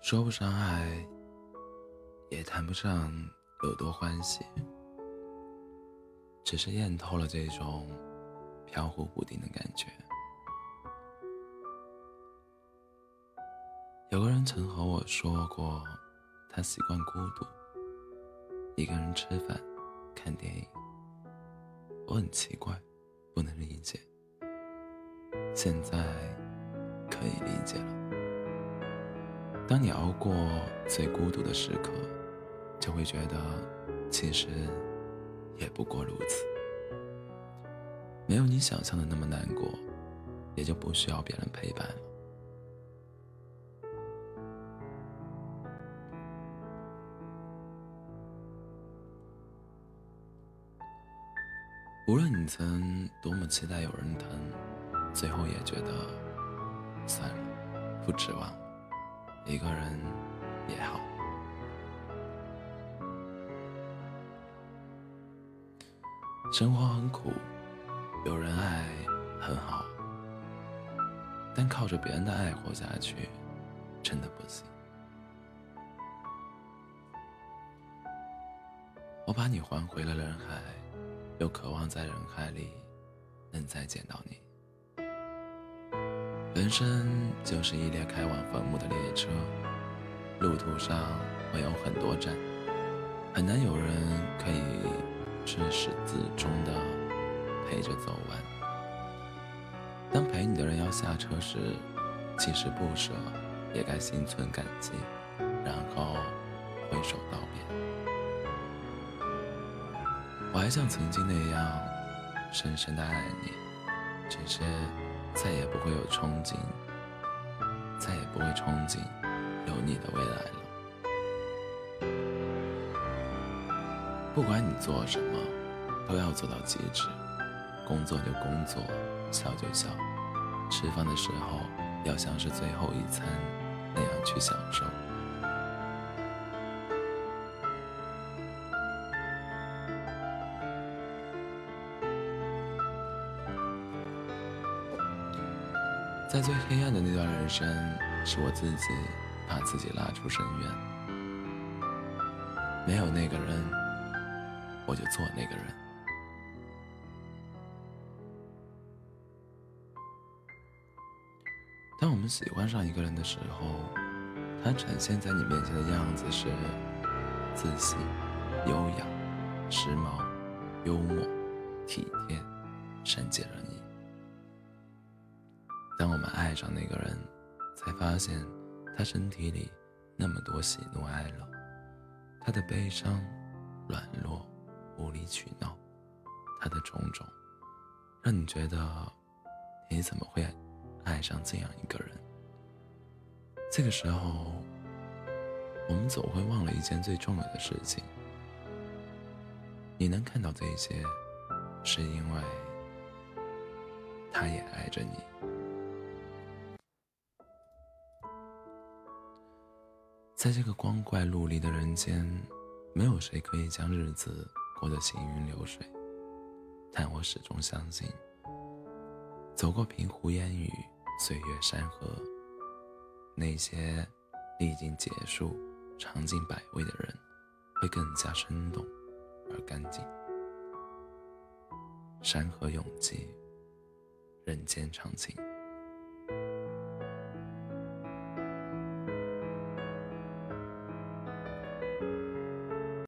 说不上爱，也谈不上有多欢喜，只是厌透了这种飘忽不定的感觉。有个人曾和我说过，他习惯孤独，一个人吃饭、看电影。我很奇怪，不能理解。现在可以理解了。当你熬过最孤独的时刻，就会觉得其实也不过如此，没有你想象的那么难过，也就不需要别人陪伴了。无论你曾多么期待有人疼，最后也觉得算了，不指望。一个人也好，生活很苦，有人爱很好，但靠着别人的爱活下去，真的不行。我把你还回了人海，又渴望在人海里能再见到你。人生就是一列开往坟墓的列车，路途上会有很多站，很难有人可以至始至终的陪着走完。当陪你的人要下车时，其实不舍也该心存感激，然后挥手道别。我还像曾经那样深深的爱你，只是。再也不会有憧憬，再也不会憧憬有你的未来了。不管你做什么，都要做到极致。工作就工作，笑就笑，吃饭的时候要像是最后一餐那样去享受。在最黑暗的那段人生，是我自己把自己拉出深渊。没有那个人，我就做那个人。当我们喜欢上一个人的时候，他呈现在你面前的样子是自信、优雅、时髦、幽默、体贴、善解人意。当我们爱上那个人，才发现他身体里那么多喜怒哀乐，他的悲伤、软弱、无理取闹，他的种种，让你觉得你怎么会爱上这样一个人？这个时候，我们总会忘了一件最重要的事情：你能看到这些，是因为他也爱着你。在这个光怪陆离的人间，没有谁可以将日子过得行云流水，但我始终相信，走过平湖烟雨、岁月山河，那些历经劫数、尝尽百味的人，会更加生动而干净。山河永寂，人间长情。